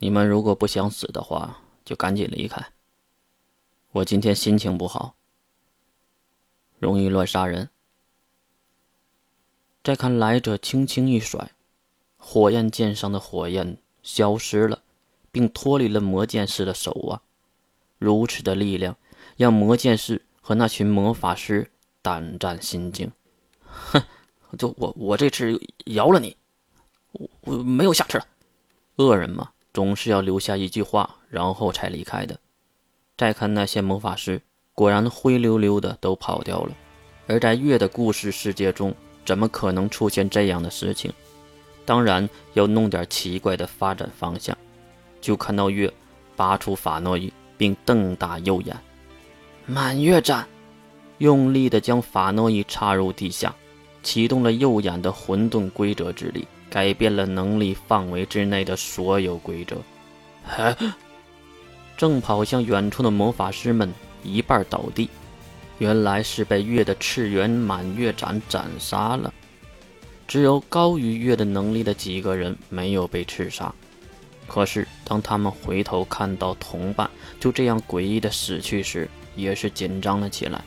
你们如果不想死的话，就赶紧离开。我今天心情不好，容易乱杀人。再看来者轻轻一甩，火焰剑上的火焰消失了，并脱离了魔剑士的手啊！如此的力量，让魔剑士和那群魔法师胆战心惊。哼，就我我这次饶了你，我我没有下次了。恶人嘛，总是要留下一句话，然后才离开的。再看那些魔法师，果然灰溜溜的都跑掉了。而在月的故事世界中，怎么可能出现这样的事情？当然要弄点奇怪的发展方向。就看到月拔出法诺伊，并瞪大右眼，满月斩，用力的将法诺伊插入地下，启动了右眼的混沌规则之力，改变了能力范围之内的所有规则。正跑向远处的魔法师们一半倒地，原来是被月的次元满月斩斩杀了。只有高于月的能力的几个人没有被刺杀。可是当他们回头看到同伴就这样诡异的死去时，也是紧张了起来。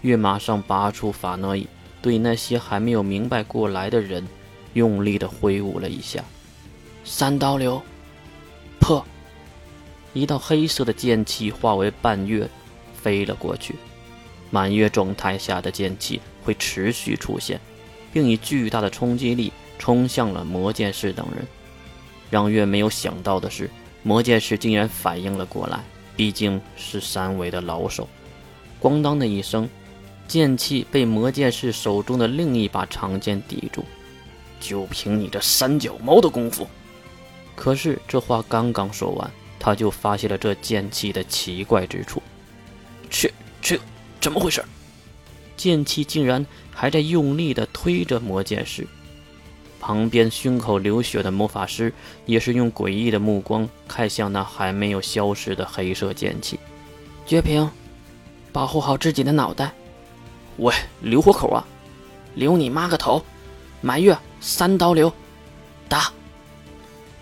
月马上拔出法诺伊，对那些还没有明白过来的人，用力的挥舞了一下，三刀流，破。一道黑色的剑气化为半月，飞了过去。满月状态下的剑气会持续出现，并以巨大的冲击力冲向了魔剑士等人。让月没有想到的是，魔剑士竟然反应了过来，毕竟是三维的老手。咣当的一声，剑气被魔剑士手中的另一把长剑抵住。就凭你这三脚猫的功夫！可是这话刚刚说完。他就发现了这剑气的奇怪之处，这这怎么回事？剑气竟然还在用力地推着魔剑士。旁边胸口流血的魔法师也是用诡异的目光看向那还没有消失的黑色剑气。绝平，保护好自己的脑袋。喂，留活口啊！留你妈个头！满月三刀流，打！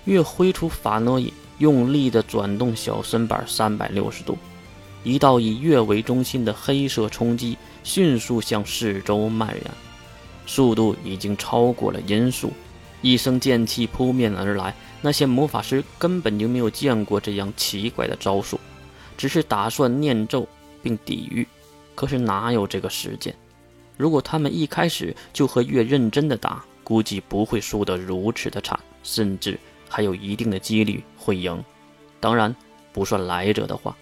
月挥出法诺伊。用力地转动小身板三百六十度，一道以月为中心的黑色冲击迅速向四周蔓延，速度已经超过了音速。一声剑气扑面而来，那些魔法师根本就没有见过这样奇怪的招数，只是打算念咒并抵御。可是哪有这个时间？如果他们一开始就和月认真的打，估计不会输得如此的惨，甚至。还有一定的几率会赢，当然不算来者的话。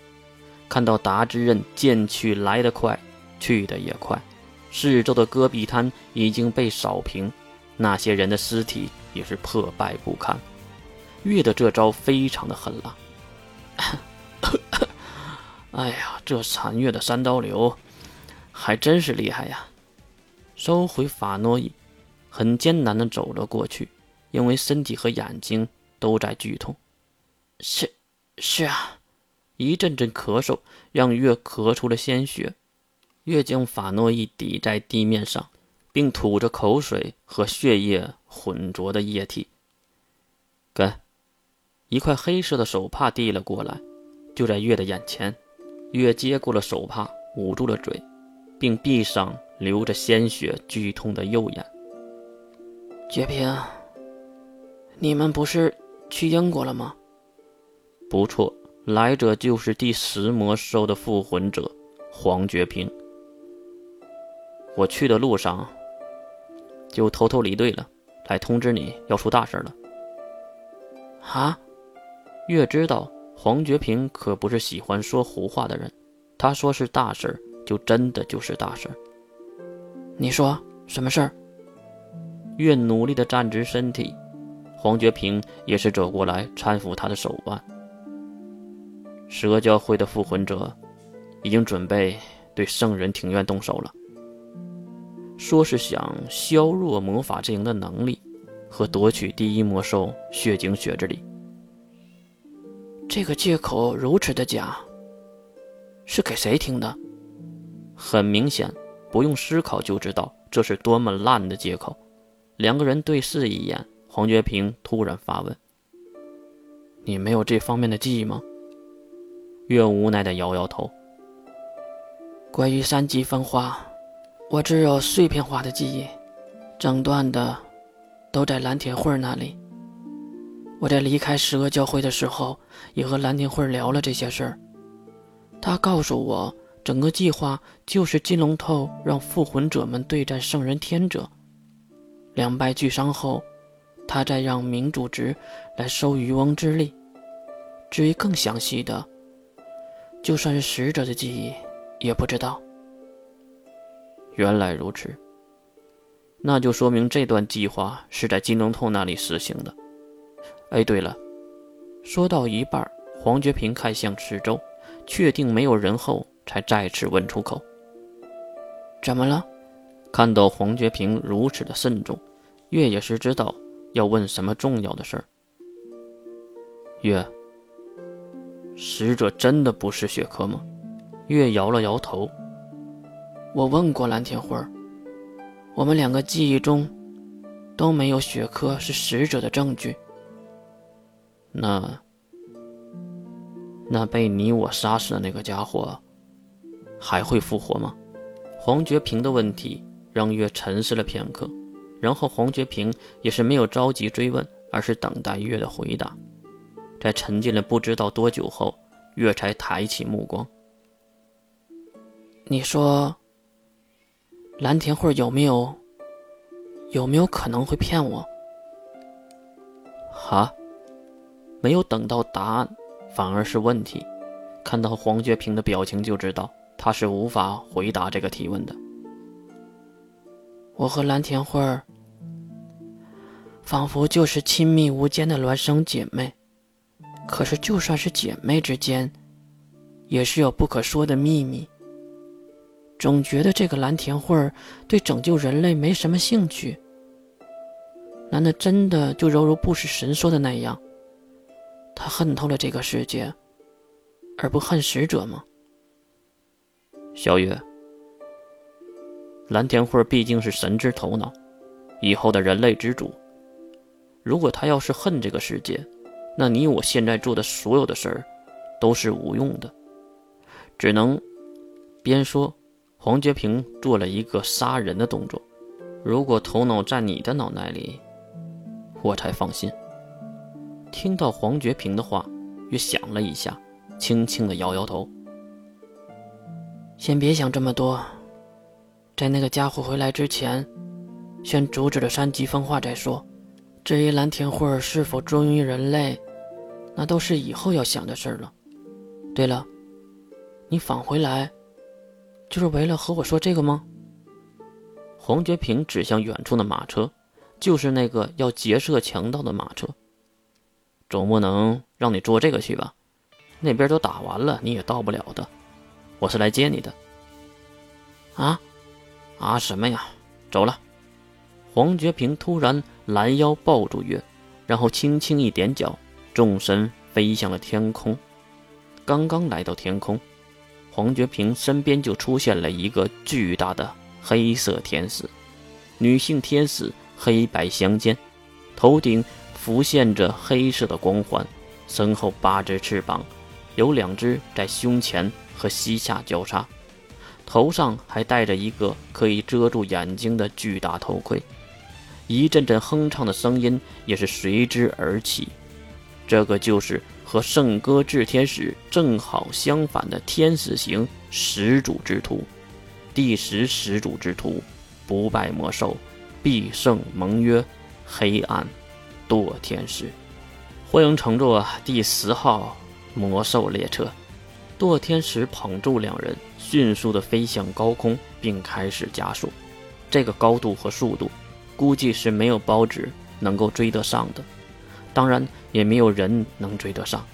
看到达之刃剑去来得快，去得也快，四周的戈壁滩已经被扫平，那些人的尸体也是破败不堪。月的这招非常的狠辣，哎呀，这残月的三刀流还真是厉害呀！收回法诺伊，很艰难的走了过去，因为身体和眼睛。都在剧痛，是，是啊，一阵阵咳嗽让月咳出了鲜血。月将法诺伊抵在地面上，并吐着口水和血液混浊的液体。给，一块黑色的手帕递了过来，就在月的眼前。月接过了手帕，捂住了嘴，并闭上流着鲜血、剧痛的右眼。绝平，你们不是？去英国了吗？不错，来者就是第十魔兽的复魂者黄觉平。我去的路上就偷偷离队了，来通知你要出大事了。啊！月知道黄觉平可不是喜欢说胡话的人，他说是大事就真的就是大事你说什么事儿？越努力的站直身体。黄觉平也是走过来搀扶他的手腕。蛇教会的复魂者已经准备对圣人庭院动手了，说是想削弱魔法阵营的能力和夺取第一魔兽血晶血之力。这个借口如此的假，是给谁听的？很明显，不用思考就知道这是多么烂的借口。两个人对视一眼。黄觉平突然发问：“你没有这方面的记忆吗？月无奈的摇摇头。关于三级分化，我只有碎片化的记忆，整段的都在蓝天会那里。我在离开十恶教会的时候，也和蓝天会聊了这些事儿。他告诉我，整个计划就是金龙透让复魂者们对战圣人天者，两败俱伤后，他再让明主直来收渔翁之利。至于更详细的，就算是使者的记忆。也不知道，原来如此，那就说明这段计划是在金龙透那里实行的。哎，对了，说到一半，黄觉平看向四周，确定没有人后，才再次问出口：“怎么了？”看到黄觉平如此的慎重，月也是知道要问什么重要的事儿。月，使者真的不是雪珂吗？月摇了摇头。我问过蓝天辉儿，我们两个记忆中都没有雪珂是使者的证据。那那被你我杀死的那个家伙还会复活吗？黄觉平的问题让月沉思了片刻，然后黄觉平也是没有着急追问，而是等待月的回答。在沉浸了不知道多久后，月才抬起目光。你说，蓝田会有没有有没有可能会骗我？哈，没有等到答案，反而是问题。看到黄觉平的表情就知道他是无法回答这个提问的。我和蓝田会儿仿佛就是亲密无间的孪生姐妹，可是就算是姐妹之间，也是有不可说的秘密。总觉得这个蓝田慧儿对拯救人类没什么兴趣。难道真的就犹如不死神说的那样，他恨透了这个世界，而不恨使者吗？小月，蓝田慧儿毕竟是神之头脑，以后的人类之主。如果他要是恨这个世界，那你我现在做的所有的事儿都是无用的，只能边说。黄觉平做了一个杀人的动作。如果头脑在你的脑袋里，我才放心。听到黄觉平的话，月想了一下，轻轻的摇摇头：“先别想这么多，在那个家伙回来之前，先阻止了三级分化再说。至于蓝田会是否忠于人类，那都是以后要想的事了。对了，你返回来。”就是为了和我说这个吗？黄觉平指向远处的马车，就是那个要劫舍强盗的马车。总不能让你坐这个去吧？那边都打完了，你也到不了的。我是来接你的。啊？啊什么呀？走了。黄觉平突然拦腰抱住月，然后轻轻一点脚，纵身飞向了天空。刚刚来到天空。黄觉平身边就出现了一个巨大的黑色天使，女性天使黑白相间，头顶浮现着黑色的光环，身后八只翅膀，有两只在胸前和膝下交叉，头上还戴着一个可以遮住眼睛的巨大头盔，一阵阵哼唱的声音也是随之而起，这个就是。和圣歌炽天使正好相反的天使型始祖之徒，第十始祖之徒，不败魔兽，必胜盟约，黑暗堕天使，欢迎乘坐第十号魔兽列车。堕天使捧住两人，迅速的飞向高空，并开始加速。这个高度和速度，估计是没有包纸能够追得上的。当然，也没有人能追得上。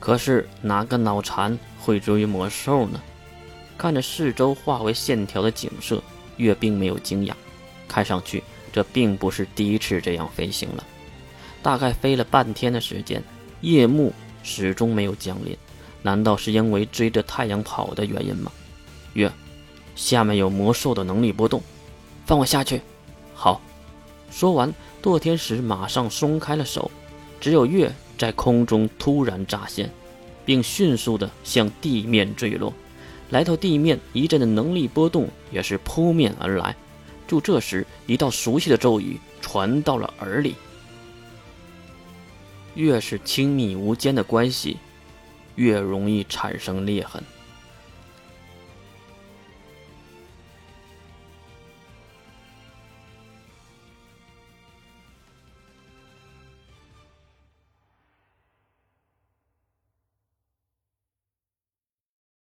可是哪个脑残会追魔兽呢？看着四周化为线条的景色，月并没有惊讶。看上去这并不是第一次这样飞行了。大概飞了半天的时间，夜幕始终没有降临。难道是因为追着太阳跑的原因吗？月，下面有魔兽的能力波动，放我下去。好。说完，堕天使马上松开了手。只有月在空中突然乍现，并迅速的向地面坠落。来到地面，一阵的能力波动也是扑面而来。就这时，一道熟悉的咒语传到了耳里。越是亲密无间的关系，越容易产生裂痕。